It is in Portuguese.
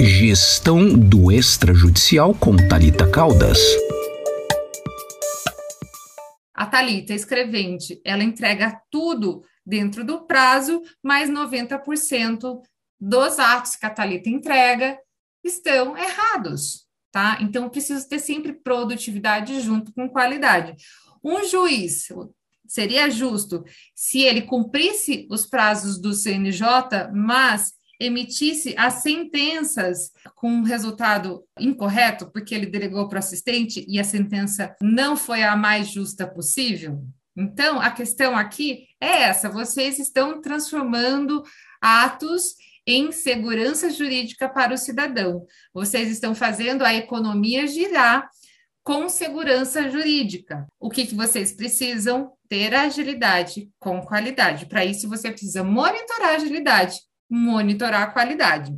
Gestão do extrajudicial com Talita Caldas. A Talita escrevente, ela entrega tudo dentro do prazo, mas 90% dos atos que a Talita entrega estão errados, tá? Então preciso ter sempre produtividade junto com qualidade. Um juiz seria justo se ele cumprisse os prazos do CNJ, mas emitisse as sentenças com um resultado incorreto, porque ele delegou para o assistente e a sentença não foi a mais justa possível? Então, a questão aqui é essa: vocês estão transformando atos em segurança jurídica para o cidadão. Vocês estão fazendo a economia girar com segurança jurídica. O que, que vocês precisam? Ter agilidade com qualidade. Para isso, você precisa monitorar a agilidade, monitorar a qualidade.